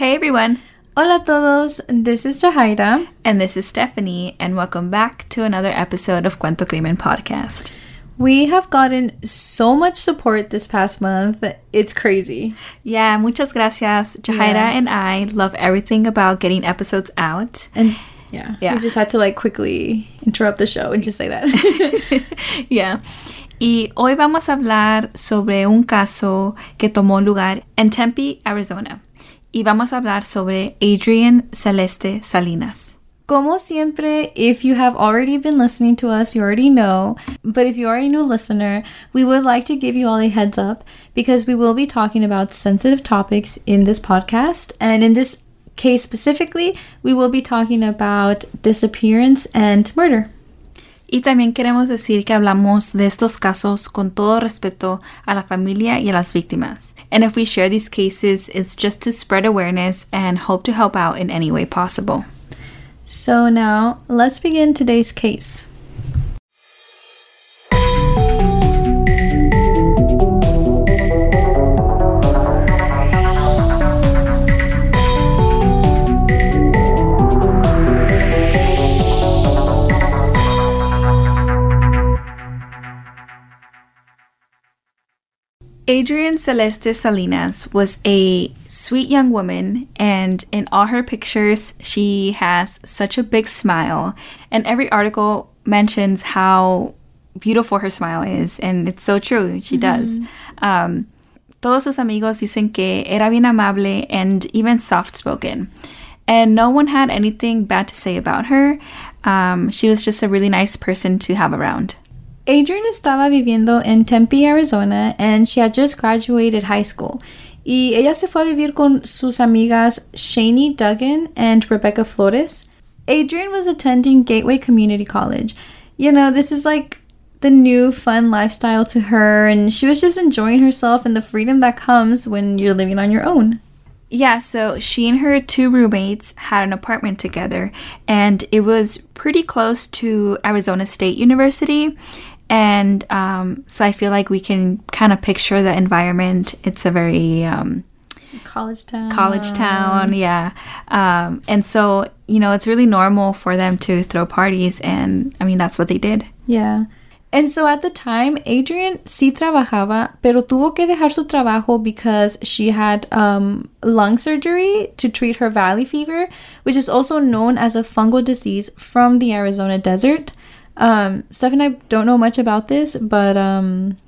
Hey everyone, Hola todos, this is Jahaira. and this is Stephanie, and welcome back to another episode of Cuento Crimen Podcast. We have gotten so much support this past month. It's crazy. Yeah, muchas gracias. Jahaira Yeah. and I love everything about getting episodes out. And yeah, Yeah. we just had to like quickly interrupt the show and just say that. yeah. Y hoy vamos a hablar sobre un caso que tomó lugar en Tempe, Arizona. Y vamos a hablar sobre Adrienne Celeste Salinas. Como siempre, if you have already been listening to us, you already know. But if you are a new listener, we would like to give you all a heads up because we will be talking about sensitive topics in this podcast. And in this case specifically, we will be talking about disappearance and murder. Y también queremos decir que hablamos de estos casos con todo respeto a la familia y a las víctimas. And if we share these cases, it's just to spread awareness and hope to help out in any way possible. So now let's begin today's case. Adrienne Celeste Salinas was a sweet young woman, and in all her pictures, she has such a big smile. And every article mentions how beautiful her smile is, and it's so true. She does. Um, todos sus amigos dicen que era bien amable and even soft spoken. And no one had anything bad to say about her. Um, she was just a really nice person to have around. Adrienne estaba viviendo en Tempe, Arizona, and she had just graduated high school. Y ella se fue a vivir con sus amigas Shani Duggan and Rebecca Flores. Adrienne was attending Gateway Community College. You know, this is like the new fun lifestyle to her, and she was just enjoying herself and the freedom that comes when you're living on your own. Yeah, so she and her two roommates had an apartment together, and it was pretty close to Arizona State University. And um, so I feel like we can kind of picture the environment. It's a very um, College town. college town, yeah. Um, and so, you know, it's really normal for them to throw parties, and I mean, that's what they did. Yeah. And so at the time, Adrienne sí trabajaba, pero tuvo que dejar su trabajo because she had um, lung surgery to treat her valley fever, which is also known as a fungal disease from the Arizona desert. Um, Steph and I don't know much about this, but um,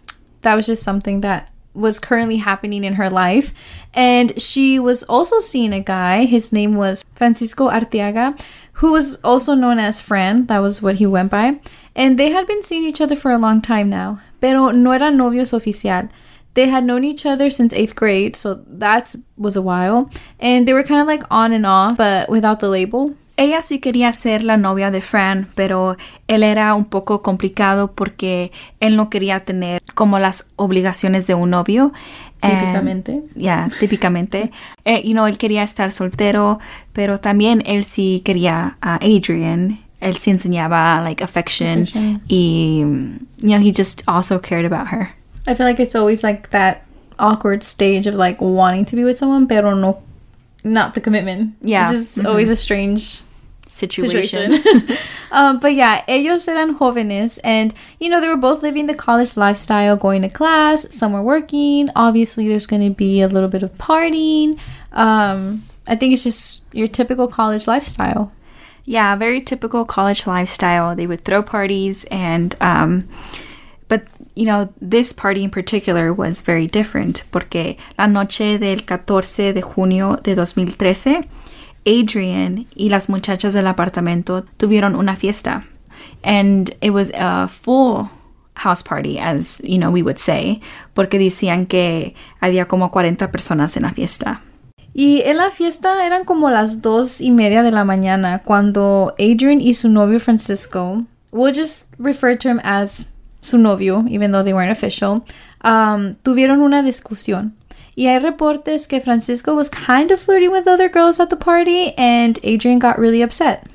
that was just something that was currently happening in her life. And she was also seeing a guy. His name was Francisco Arteaga, who was also known as Fran. That was what he went by. And they had been seeing each other for a long time now. Pero no eran novios oficial. They had known each other since eighth grade, so that was a while. And they were kind of like on and off, but without the label. Ella sí quería ser la novia de Fran, pero él era un poco complicado porque él no quería tener como las obligaciones de un novio. Típicamente. Yeah, típicamente. Eh, you know, él quería estar soltero, pero también él sí quería a Adrian. Él sí enseñaba like affection, Affection. y you know, he just also cared about her. I feel like it's always like that awkward stage of like wanting to be with someone, pero no, not the commitment. Yeah. It's just always a strange Situation. situation. um, but yeah, ellos eran jóvenes, and you know they were both living the college lifestyle, going to class. Some were working. Obviously, there's going to be a little bit of partying. Um, I think it's just your typical college lifestyle. Yeah, very typical college lifestyle. They would throw parties and um but you know, this party in particular was very different porque la noche del 14 de junio de 2013, Adrian y las muchachas del apartamento tuvieron una fiesta. And it was a full house party, as you know, we would say, porque decían que había como 40 personas en la fiesta. Y en la fiesta eran como las dos y media de la mañana cuando Adrian y su novio Francisco, we'll just refer to him as su novio, even though they weren't official, um, tuvieron una discusión. Y hay reportes que Francisco was kind of flirting with other girls at the party and Adrienne got really upset.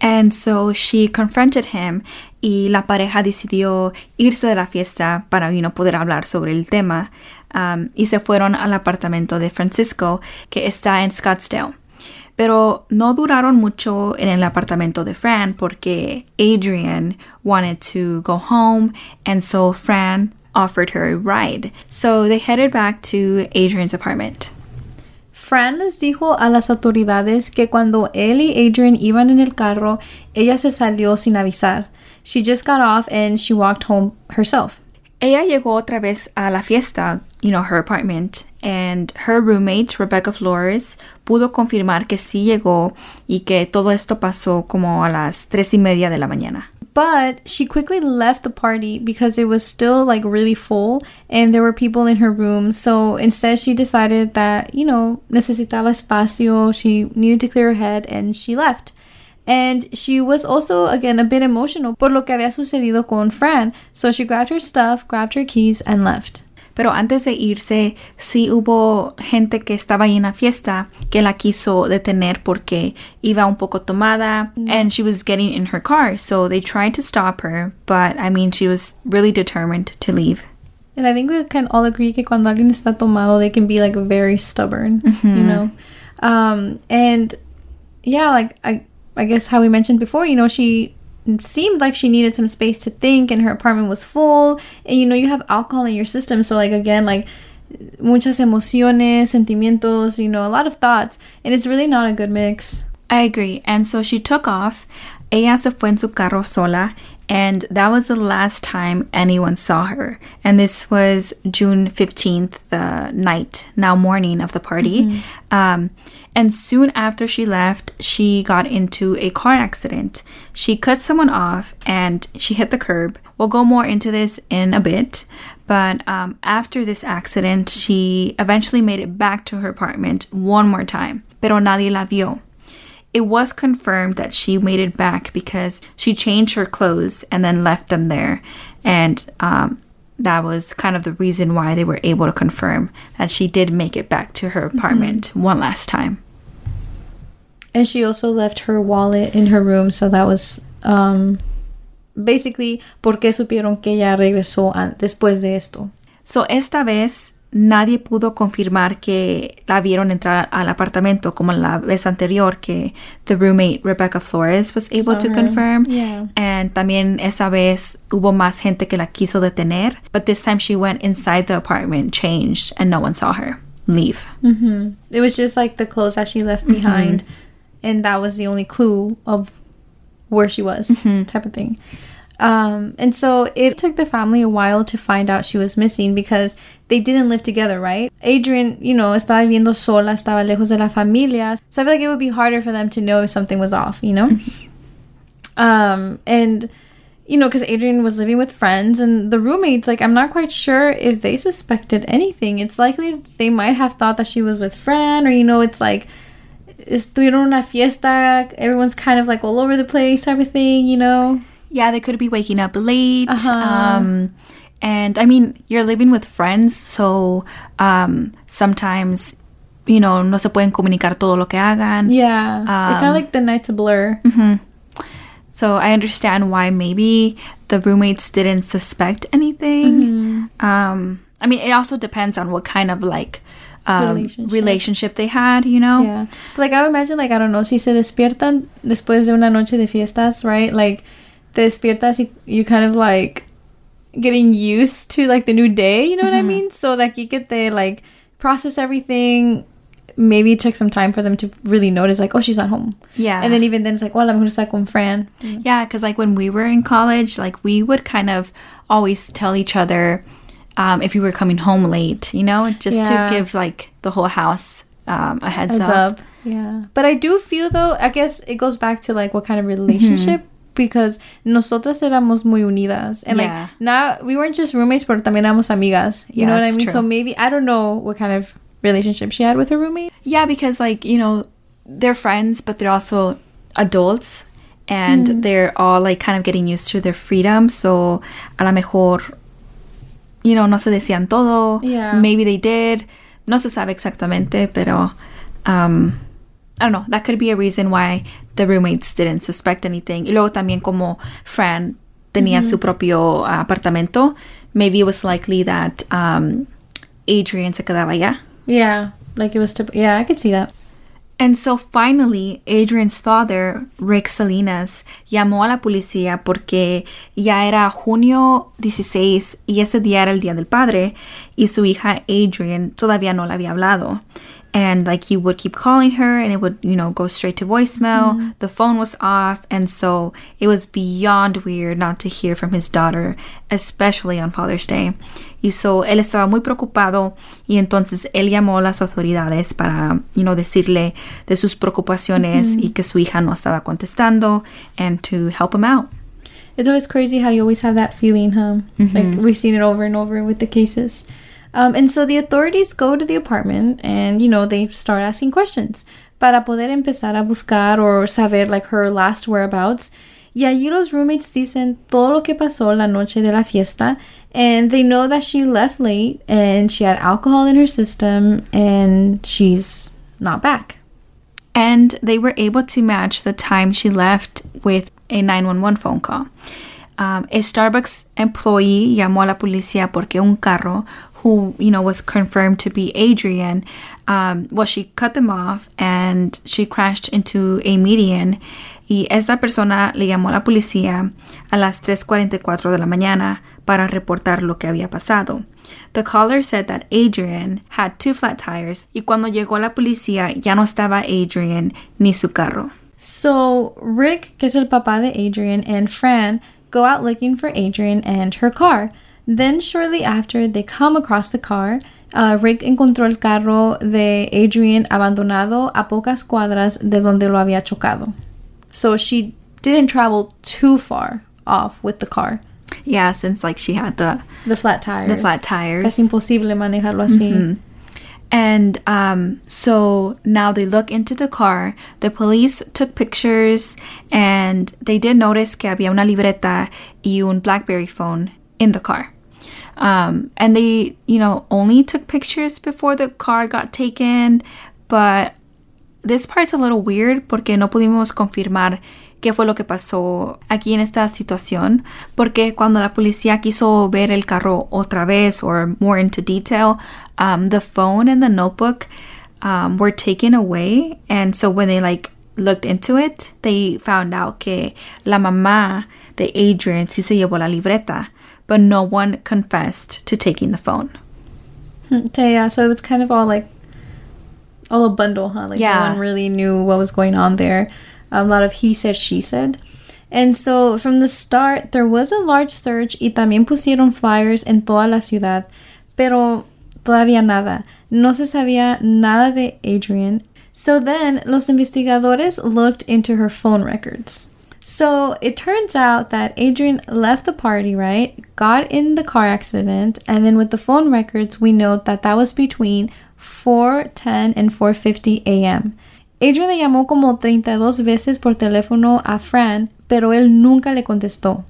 And so she confronted him y la pareja decidió irse de la fiesta para you know, poder hablar sobre el tema um, y se fueron al apartamento de Francisco que está en Scottsdale. Pero no duraron mucho en el apartamento de Fran porque Adrienne wanted to go home and so Fran offered her a ride. So they headed back to Adrienne's apartment. Fran les dijo a las autoridades que cuando él y Adrienne iban en el carro, ella se salió sin avisar. She just got off and she walked home herself. Ella llegó otra vez a la fiesta, you know, her apartment, and her roommate, Rebecca Flores, pudo confirmar que sí llegó y que todo esto pasó como a las tres y media de la mañana. But she quickly left the party because it was still like really full and there were people in her room. So instead, she decided that, you know, necesitaba espacio, she needed to clear her head, and she left. And she was also, again, a bit emotional por lo que había sucedido con Fran. So she grabbed her stuff, grabbed her keys, and left. Pero antes de irse, sí hubo gente que estaba ahí en la fiesta que la quiso detener porque iba un poco tomada and she was getting in her car. So they tried to stop her, but I mean, she was really determined to leave. And I think we can all agree que cuando alguien está tomado, they can be like very stubborn, you know? Um, and yeah, like I, I guess how we mentioned before, you know, she seemed like she needed some space to think and her apartment was full and you know you have alcohol in your system so like again like muchas emociones sentimientos you know a lot of thoughts and it's really not a good mix I agree. And so she took off. Ella se fue en su carro sola. And that was the last time anyone saw her. And this was June 15th, the night, now morning of the party. Um, and soon after she left, she got into a car accident. She cut someone off and she hit the curb. We'll go more into this in a bit. But um, after this accident, she eventually made it back to her apartment one more time. Pero nadie la vio. It was confirmed that she made it back because she changed her clothes and then left them there. And um, that was kind of the reason why they were able to confirm that she did make it back to her apartment one last time. And she also left her wallet in her room so that was um basically por qué supieron que ella regresó después de esto So, esta vez nadie pudo confirmar que la vieron entrar al apartamento como la vez anterior que the roommate Rebecca Flores was able Saw to her. confirm. Yeah. And también esa vez hubo más gente que la quiso detener, but this time she went inside the apartment, changed, and no one saw her leave. hmm It was just like the clothes that she left behind, and that was the only clue of where she was, type of thing. Um, and so it took the family a while to find out she was missing because they didn't live together, right? Adrienne, you know, estaba viviendo sola, estaba lejos de la familia. So I feel like it would be harder for them to know if something was off, you know? Um, and you know, because Adrienne was living with friends and the roommates, like, I'm not quite sure if they suspected anything. It's likely they might have thought that she was with Fran, or, you know, it's like, estuvieron una fiesta, everyone's kind of like all over the place type of thing, you know? Yeah, they could be waking up late. Uh-huh. Um, and I mean, you're living with friends, so um, sometimes, you know, no se pueden comunicar todo lo que hagan. Yeah. it's kind Um, like the night's a blur. So I understand why maybe the roommates didn't suspect anything. Um, I mean, it also depends on what kind of like um, Relationship. relationship. they had, you know? Yeah. Like I would imagine like I don't know, si se despiertan después de una noche de fiestas, right? Like te despiertas y you kind of like getting used to like the new day, you know what I mean? So like you get to like process everything. Maybe it took some time for them to really notice like, oh, she's not home. Yeah. And then even then it's like, well, I'm going to estar con Fran. Yeah, because like when we were in college, like we would kind of always tell each other um, if you were coming home late, you know, just Yeah. to give like the whole house um, a heads, Heads up. up. Yeah. But I do feel though, I guess it goes back to like what kind of relationship because nosotras éramos muy unidas. And Yeah. like now we weren't just roommates, but también éramos amigas. You Yeah, know what I mean? true. So maybe I don't know what kind of relationship she had with her roommate. Yeah, because like, you know, they're friends, but they're also adults and they're all like kind of getting used to their freedom. So a lo mejor, you know, no se decían todo. Yeah. Maybe they did. No se sabe exactamente, pero um, I don't know. That could be a reason why the roommates didn't suspect anything. Y luego también como Fran tenía su propio apartamento, maybe it was likely that um, Adrian se quedaba allá. Yeah, like it was. To, yeah, I could see that. And so finally, Adrian's father, Rick Salinas, llamó a la policía porque ya era junio 16 y ese día era el Día del Padre y su hija Adrian todavía no le había hablado. And like he would keep calling her and it would, you know, go straight to voicemail. Mm-hmm. The phone was off. And so it was beyond weird not to hear from his daughter, especially on Father's Day. Y so él estaba muy preocupado y entonces él llamó a las autoridades para, you know, decirle de sus preocupaciones mm-hmm. y que su hija no estaba contestando and to help him out. It's always crazy how you always have that feeling, huh? Mm-hmm. Like we've seen it over and over with the cases. Um, and so the authorities go to the apartment and, you know, they start asking questions para poder empezar a buscar or saber like her last whereabouts. Y allí los roommates dicen todo lo que pasó la noche de la fiesta and they know that she left late and she had alcohol in her system and she's not back. And they were able to match the time she left with a 911 phone call. Um, a Starbucks employee llamó a la policía porque un carro who you know was confirmed to be Adrienne, um, well, she cut them off and she crashed into a median. Y esta persona le llamó a la policía a las 3:44 de la mañana para reportar lo que había pasado. The caller said that Adrienne had two flat tires y cuando llegó la policía ya no estaba Adrienne ni su carro. So Rick, que es el papá de Adrienne, and Fran go out looking for Adrienne and her car. Then, shortly after, they come across the car. Uh, Rick encontró el carro de Adrienne abandonado a pocas cuadras de donde lo había chocado. So she didn't travel too far off with the car. Yeah, since like she had the The flat tires. the flat tires. Es imposible manejarlo así. And um, so now they look into the car. The police took pictures and they did notice que había una libreta y un Blackberry phone in the car. Um, and they, you know, only took pictures before the car got taken. But this part's a little weird porque no pudimos confirmar qué fue lo que pasó aquí en esta situación. Porque cuando la policía quiso ver el carro otra vez or more into detail, um, the phone and the notebook um, were taken away. And so when they like looked into it, they found out que la mamá de Adrienne sí se llevó la libreta, but no one confessed to taking the phone. Hmm, So, yeah, so it was kind of all like all a bundle, huh? Like Yeah. no one really knew what was going on there. A lot of he said, she said. And so from the start, there was a large search y también pusieron flyers en toda la ciudad, pero todavía nada. No se sabía nada de Adrienne. So then los investigadores looked into her phone records. So it turns out that Adrian left the party, right? Got in the car accident, and then with the phone records, we know that that was between 4:10 and 4:50 a.m. Adrian le llamó como 32 veces por teléfono a Fran, pero él nunca le contestó.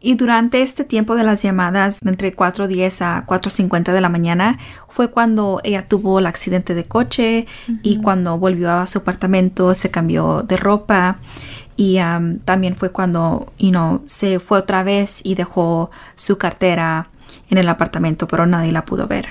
Y durante este tiempo de las llamadas, entre 4.10 a 4.50 de la mañana, fue cuando ella tuvo el accidente de coche y cuando volvió a su apartamento se cambió de ropa y um, también fue cuando, you know, se fue otra vez y dejó su cartera en el apartamento, pero nadie la pudo ver.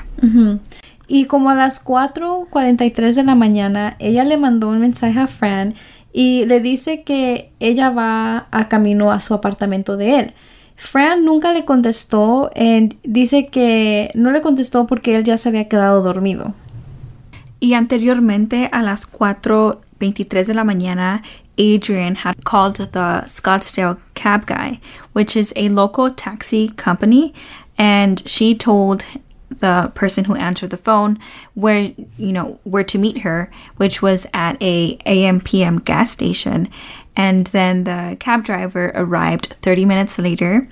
Y como a las 4:43 de la mañana, ella le mandó un mensaje a Fran y le dice que ella va a camino a su apartamento de él. Fran nunca le contestó y dice que no le contestó porque él ya se había quedado dormido. Y anteriormente a las 4.23 de la mañana, Adrienne had called the Scottsdale cab guy, which is a local taxi company, and she told the person who answered the phone where you know where to meet her which was at a am pm gas station. And then the cab driver arrived 30 minutes later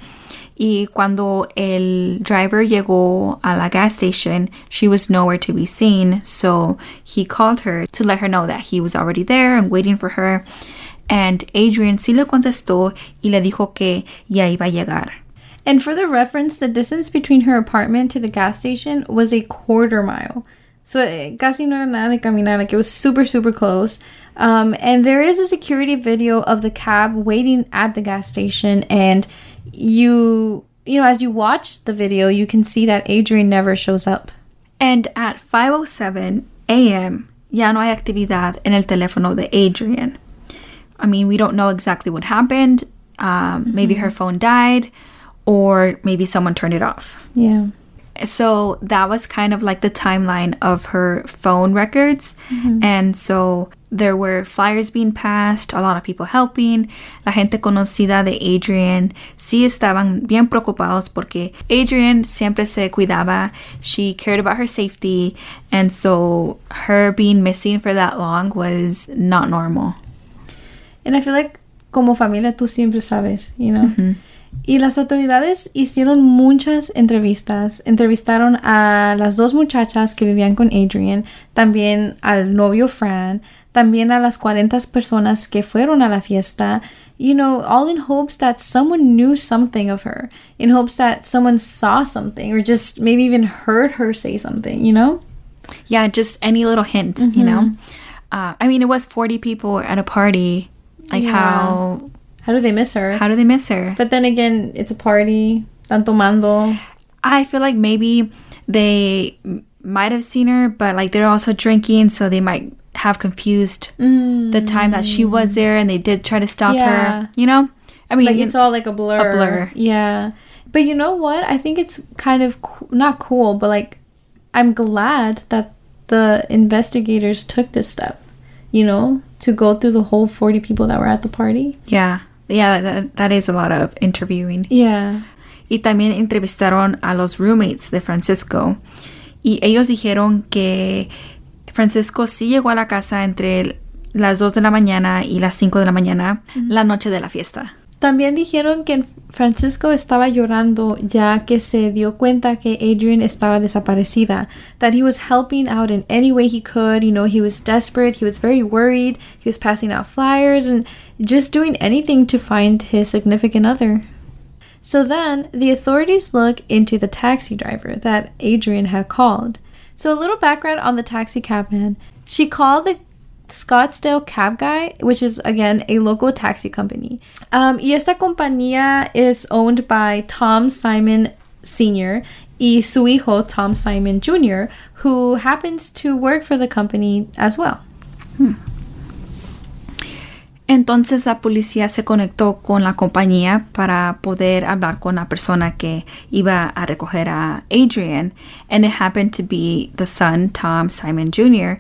Y cuando el driver llegó a la gas station, she was nowhere to be seen, so he called her to let her know that he was already there and waiting for her. And Adrienne sí le contestó y le dijo que ya iba a llegar. And for the reference, the distance between her apartment to the gas station was a quarter mile. So eh, casi no era nada de caminar, like it was super, super close. Um, and there is a security video of the cab waiting at the gas station, and you you know as you watch the video, you can see that Adrienne never shows up. And at 5:07 a.m., ya no hay actividad en el teléfono de Adrienne. I mean, we don't know exactly what happened. Um, Maybe her phone died, or maybe someone turned it off. Yeah. So that was kind of like the timeline of her phone records. Mm-hmm. And so there were flyers being passed, a lot of people helping. La gente conocida de Adrienne sí estaban bien preocupados porque Adrienne siempre se cuidaba. She cared about her safety. And so her being missing for that long was not normal. And I feel like como familia tú siempre sabes, you know. Mm-hmm. Y las autoridades hicieron muchas entrevistas. Entrevistaron a las dos muchachas que vivían con Adrienne, también al novio Fran, también a las 40 personas que fueron a la fiesta. You know, all in hopes that someone knew something of her, in hopes that someone saw something or just maybe even heard her say something, you know? Yeah, just any little hint, you know? Uh, I mean, it was 40 people at a party. Like, Yeah. how How do they miss her? how do they miss her? but then again, it's a party. Están tomando. I feel like maybe they might have seen her, but like they're also drinking, so they might have confused the time that she was mm. there and they did try to stop Yeah. her. You know? I mean, like it's all like a blur. A blur. Yeah. But you know what? I think it's kind of co- not cool, but like I'm glad that the investigators took this step, you know, to go through the whole 40 people that were at the party. yeah. Yeah, that, that is a lot of interviewing. Yeah. Y también entrevistaron a los roommates de Francisco. Y ellos dijeron que Francisco sí llegó a la casa entre las 2 de la mañana y las 5 de la mañana la noche de la fiesta. También dijeron que Francisco estaba llorando ya que se dio cuenta que Adrienne estaba desaparecida. That he was helping out in any way he could. You know, he was desperate. He was very worried. He was passing out flyers and just doing anything to find his significant other. So then the authorities look into the taxi driver that Adrienne had called. So a little background on the taxi cabman. She called the Scottsdale Cab Guy, which is again a local taxi company. Um, y esta compañía is owned by Tom Simon Sr. y su hijo Tom Simon Jr., who happens to work for the company as well. Entonces la policía se conectó con la compañía para poder hablar con la persona que iba a recoger a Adrienne, and it happened to be the son, Tom Simon Jr.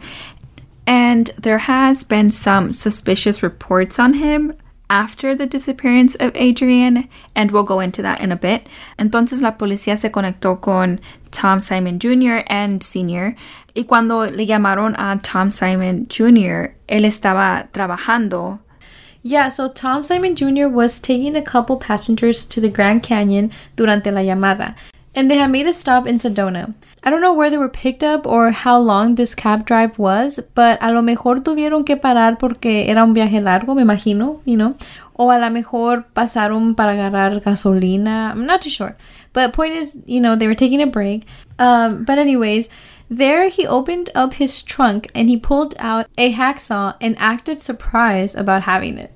And there has been some suspicious reports on him after the disappearance of Adrienne, and we'll go into that in a bit. Entonces la policía se conectó con Tom Simon Jr. and Sr. Y cuando le llamaron a Tom Simon Jr., él estaba trabajando Yeah, so Tom Simon Jr. was taking a couple passengers to the Grand Canyon durante la llamada, and they had made a stop in Sedona. I don't know where they were picked up or how long this cab drive was, but a lo mejor tuvieron que parar porque era un viaje largo, me imagino, you know. O a lo mejor pasaron para agarrar gasolina. I'm not too sure. But point is, you know, they were taking a break. Um, but anyways, there he opened up his trunk and he pulled out a hacksaw and acted surprised about having it.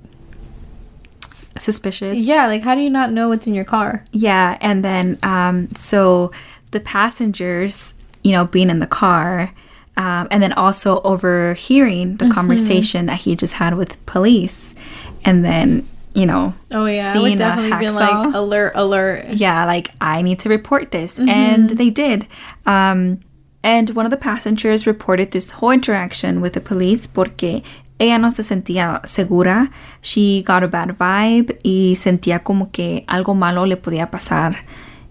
suspicious. Yeah, like how do you not know what's in your car? Yeah, and then um, so the passengers, you know, being in the car, um, and then also overhearing the conversation that he just had with police, and then you know, Oh yeah, I seeing would definitely be like alert, alert. yeah, like I need to report this, and they did. Um, and one of the passengers reported this whole interaction with the police porque ella no se sentía segura. She got a bad vibe y sentía como que algo malo le podía pasar,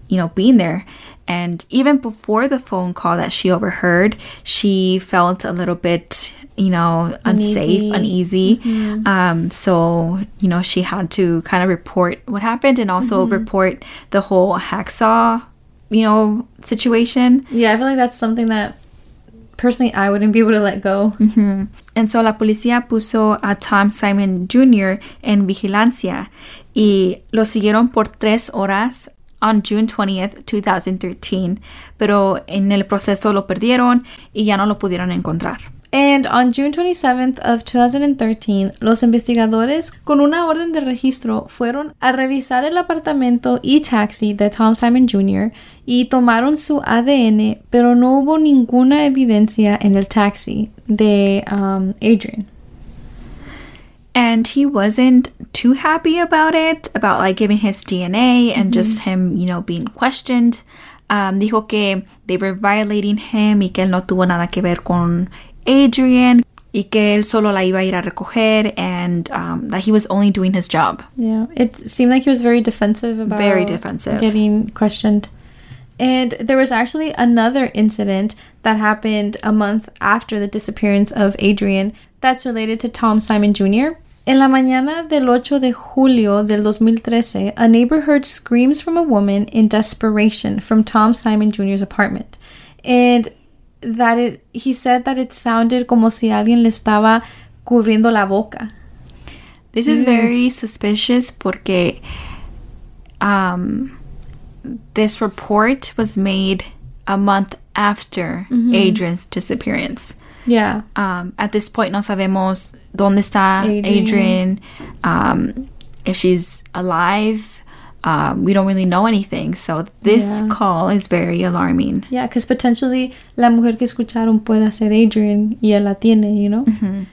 you know, being there. And even before the phone call that she overheard, she felt a little bit, you know, unsafe, uneasy. Mm-hmm. Um, so, you know, she had to kind of report what happened and also mm-hmm. report the whole hacksaw, you know, situation. Yeah, I feel like that's something that personally I wouldn't be able to let go. Mm-hmm. And so la policía puso a Tom Simon Jr. en vigilancia y lo siguieron por tres horas on June 20th, 2013, pero en el proceso lo perdieron y ya no lo pudieron encontrar. And on June 27th of 2013, los investigadores con una orden de registro fueron a revisar el apartamento y taxi de Tom Simon Jr. y tomaron su ADN, pero no hubo ninguna evidencia en el taxi de um, Adrian. And he wasn't too happy about it, about like giving his DNA and just him, you know, being questioned. Um, dijo que they were violating him y que él no tuvo nada que ver con Adrienne y que él solo la iba a ir a recoger and um, that he was only doing his job. Yeah, it seemed like he was very defensive about Very defensive. getting questioned. And there was actually another incident that happened a month after the disappearance of Adrienne that's related to Tom Simon Jr. En la mañana del 8 de julio del 2013, a neighbor heard screams from a woman in desperation from Tom Simon Jr.'s apartment. And that it, he said that it sounded como si alguien le estaba cubriendo la boca. This is very suspicious porque um, this report was made a month after Adrienne's disappearance. Yeah. Um, at this point, no sabemos dónde está Adrienne. Adrienne, um, if she's alive. Um, we don't really know anything. So this Yeah. call is very alarming. Yeah, because potentially la mujer que escucharon puede ser Adrienne y él la tiene, you know?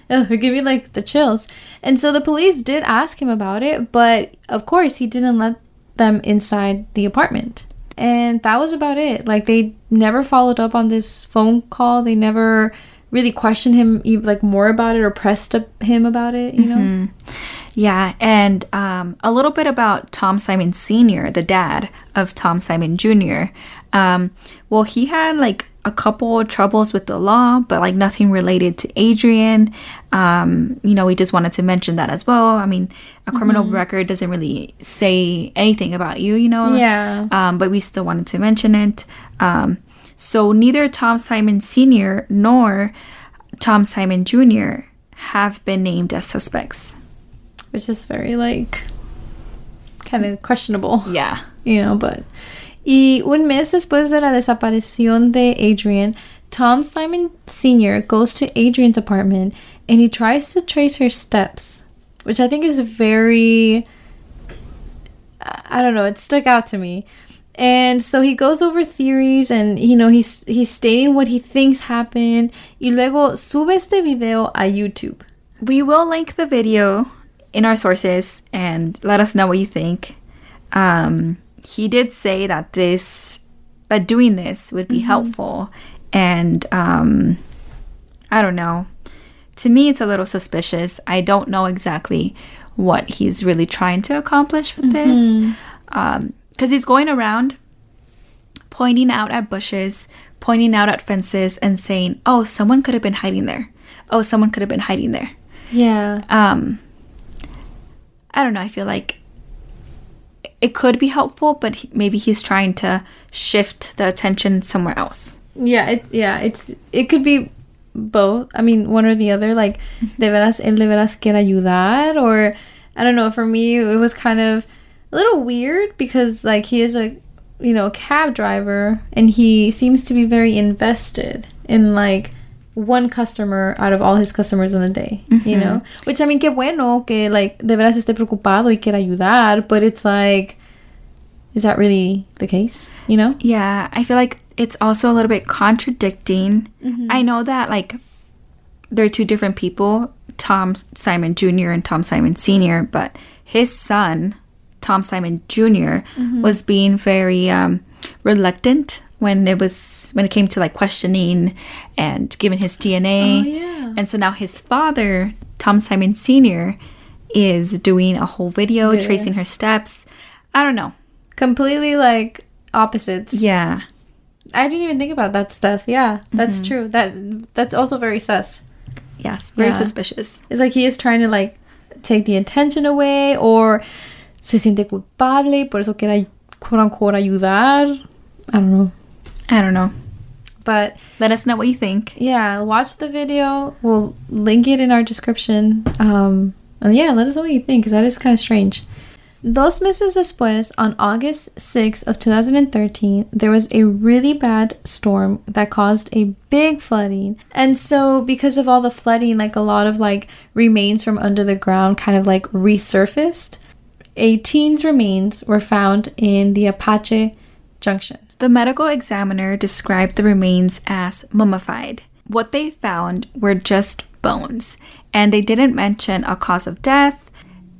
Ugh, it give me like the chills. And so the police did ask him about it, but of course he didn't let them inside the apartment. And that was about it. Like they never followed up on this phone call. They never really questioned him like more about it or pressed him about it, you know? Yeah, and um, a little bit about Tom Simon Sr., the dad of Tom Simon Jr. Um, well, he had like a couple of troubles with the law, but like nothing related to Adrienne. Um, you know, we just wanted to mention that as well. I mean, a criminal record doesn't really say anything about you, you know? Yeah. Um, but we still wanted to mention it. Um, so neither Tom Simon Sr. nor Tom Simon Jr. have been named as suspects. Which is very like kind of questionable. Yeah. you know, but. Y un mes después de la desaparición de Adrienne, Tom Simon Sr. goes to Adrienne's apartment and he tries to trace her steps, which I think is very. I don't know, it stuck out to me. And so he goes over theories and you know he's he's stating what he thinks happened y luego sube este video a YouTube. We will link the video in our sources and let us know what you think. Um, he did say that this, that doing this would be helpful, and um, I don't know. To me, it's a little suspicious. I don't know exactly what he's really trying to accomplish with this, because he's going around pointing out at bushes, pointing out at fences, and saying, "Oh, someone could have been hiding there. Oh, someone could have been hiding there." Yeah. um i don't know i feel like it could be helpful but he- maybe he's trying to shift the attention somewhere else Yeah, it yeah, it's it could be both. I mean, one or the other. Like, mm-hmm. de veras, él de veras quiere ayudar, or I don't know. For me, it was kind of a little weird because like he is a you know cab driver and he seems to be very invested in like one customer out of all his customers in the day. You mm-hmm. know, which I mean, que bueno que like de veras esté preocupado y quiera ayudar, but it's like. Is that really the case? You know? yeah i feel like it's also a little bit contradicting mm-hmm. i know that like they're two different people tom simon jr and tom simon sr but his son tom simon junior mm-hmm. was being very um, reluctant when it was when it came to like questioning and giving his dna Oh, yeah. and so now his father tom simon sr is doing a whole video Yeah. tracing her steps i don't know completely like opposites. yeah I didn't even think about that stuff. Yeah, that's mm-hmm. true. That that's also very sus. yes very Yeah. suspicious It's like he is trying to like take the attention away or se siente culpable, por eso quiere quote unquote ayudar. I don't know. I don't know. But Let us know what you think. yeah, watch the video. We'll link it in our description. Um and yeah, let us know what you think because that is kind of strange. Dos meses después, on August 6 of 2013, there was a really bad storm that caused a big flooding. And so because of all the flooding, like a lot of like remains from under the ground kind of like resurfaced. A teen's remains were found in the Apache Junction. The medical examiner described the remains as mummified. What they found were just bones, and they didn't mention a cause of death,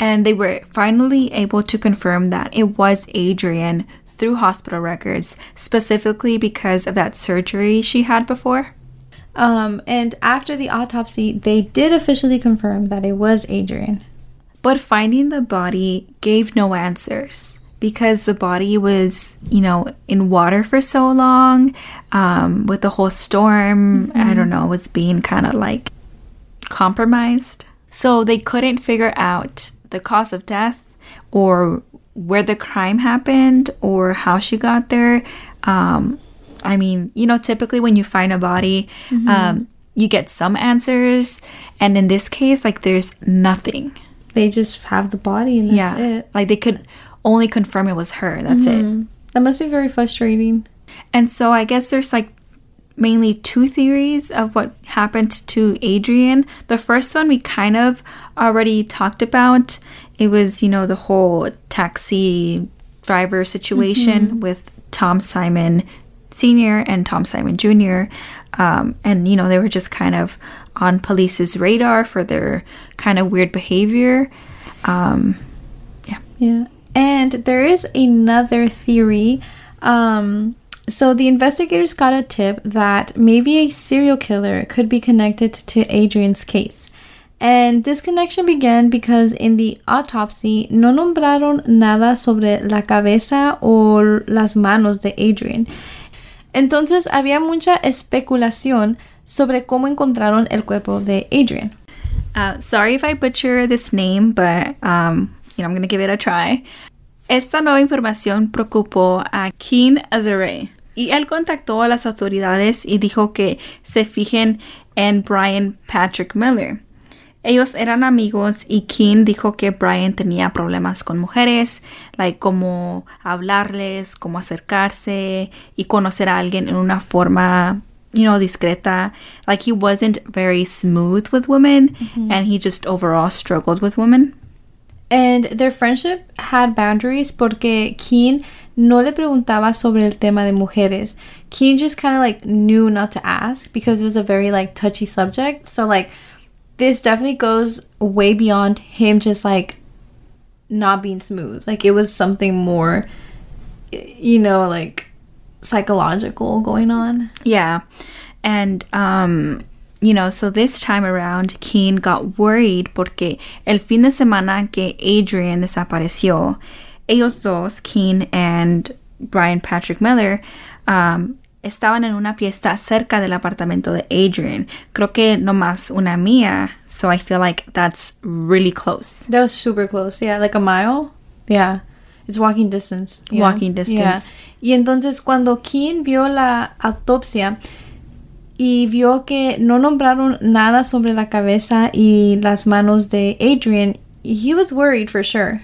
and they were finally able to confirm that it was Adrienne through hospital records, specifically because of that surgery she had before. Um, and after the autopsy, they did officially confirm that it was Adrienne. But finding the body gave no answers because the body was, you know, in water for so long, um, with the whole storm, I don't know, was being kind of like compromised. So they couldn't figure out the cause of death or where the crime happened or how she got there. Um, I mean, you know, typically when you find a body, um, you get some answers. And in this case, like, there's nothing. They just have the body and that's yeah. it. Like, they could only confirm it was her. That's it. That must be very frustrating. And so I guess there's like mainly two theories of what happened to Adrienne. The first one we kind of already talked about. It was, you know, the whole taxi driver situation with Tom Simon Sr. and Tom Simon Jr. Um, and, you know, they were just kind of on police's radar for their kind of weird behavior. Um, Yeah. And there is another theory. Um, so the investigators got a tip that maybe a serial killer could be connected to Adrienne's case. And this connection began because in the autopsy no nombraron nada sobre la cabeza o las manos de Adrienne. Entonces había mucha especulación sobre cómo encontraron el cuerpo de Adrienne. Uh, sorry if I butcher this name, but um, you know I'm gonna give it a try. Esta nueva información preocupó a Keen Azare y él contactó a las autoridades y dijo que se fijen en Brian Patrick Miller. Ellos eran amigos y Keen dijo que Brian tenía problemas con mujeres, like como hablarles, como acercarse y conocer a alguien en una forma you know, discreta. Like he wasn't very smooth with women and he just overall struggled with women. And their friendship had boundaries porque Keen no le preguntaba sobre el tema de mujeres. Keen just kind of like knew not to ask because it was a very like touchy subject. So like this definitely goes way beyond him just like not being smooth. Like it was something more you know like psychological going on. Yeah. And, um, you know, so this time around, Keen got worried porque el fin de semana que Adrienne desapareció, ellos dos, Keen and Brian Patrick Miller, um, estaban en una fiesta cerca del apartamento de Adrienne. Creo que nomás una mía. So I feel like that's really close. That was super close. Yeah, like a mile. Yeah. It's walking distance. you know? Walking distance. Yeah. Y entonces cuando Keen vio la autopsia y vio que no nombraron nada sobre la cabeza y las manos de Adrienne, he was worried for sure.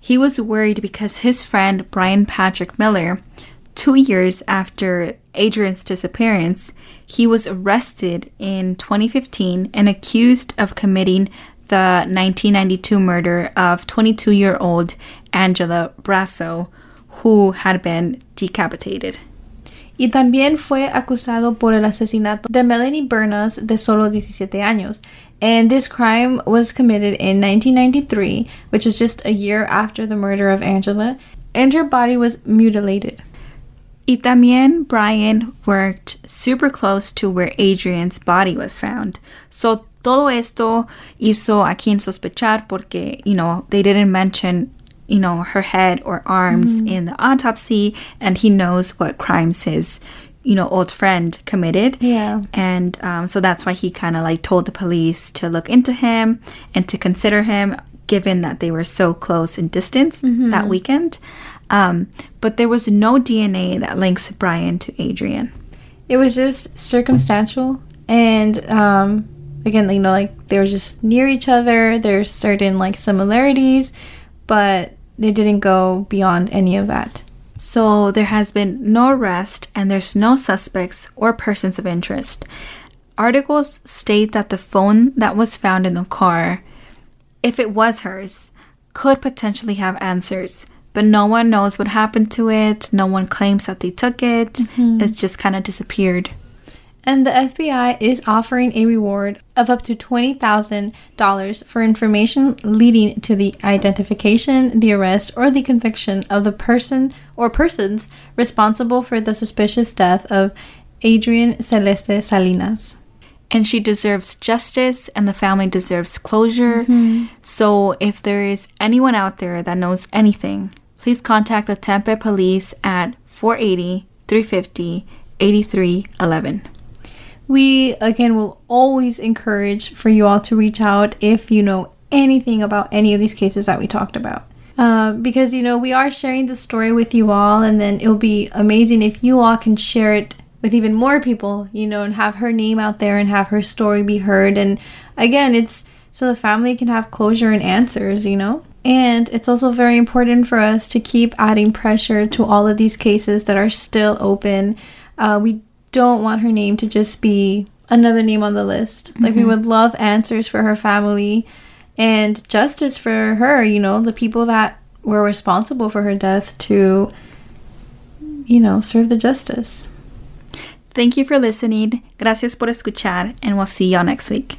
He was worried because his friend Brian Patrick Miller, two years after Adrienne's disappearance, he was arrested in 2015 and accused of committing the 1992 murder of 22 year old Angela Brasso, who had been decapitated. Y también fue acusado por el asesinato de Melanie Bernas de solo 17 años. And this crime was committed in 1993, which was just a year after the murder of Angela, and her body was mutilated. Y también Brian worked super close to where Adrienne's body was found. So todo esto hizo a Keen sospechar porque, you know, they didn't mention, you know, her head or arms in the autopsy and he knows what crimes his, you know, old friend committed. Yeah. And um, so that's why he kind of like told the police to look into him and to consider him, given that they were so close in distance that weekend. Um, but there was no DNA that links Brian to Adrienne. It was just circumstantial, and um, again, you know, like they were just near each other. There's certain like similarities, but it didn't go beyond any of that. So there has been no arrest and there's no suspects or persons of interest. Articles state that the phone that was found in the car, if it was hers, could potentially have answers, but no one knows what happened to it. No one claims that they took it. Mm-hmm. It's just kind of disappeared. And the FBI is offering a reward of up to $20,000 for information leading to the identification, the arrest, or the conviction of the person or persons responsible for the suspicious death of Adrienne Celeste Salinas. And she deserves justice, and the family deserves closure. Mm-hmm. So, if there is anyone out there that knows anything, please contact the Tempe police at 480 350 8311. We again will always encourage for you all to reach out if you know anything about any of these cases that we talked about. Uh, because you know we are sharing the story with you all, and then it'll be amazing if you all can share it with even more people, you know, and have her name out there and have her story be heard. And again, it's so the family can have closure and answers, you know. And it's also very important for us to keep adding pressure to all of these cases that are still open. Uh, we don't want her name to just be another name on the list. Like, we mm-hmm. would love answers for her family and justice for her, you know, the people that were responsible for her death to, you know, serve the justice. Thank you for listening. Gracias por escuchar, and we'll see y'all next week.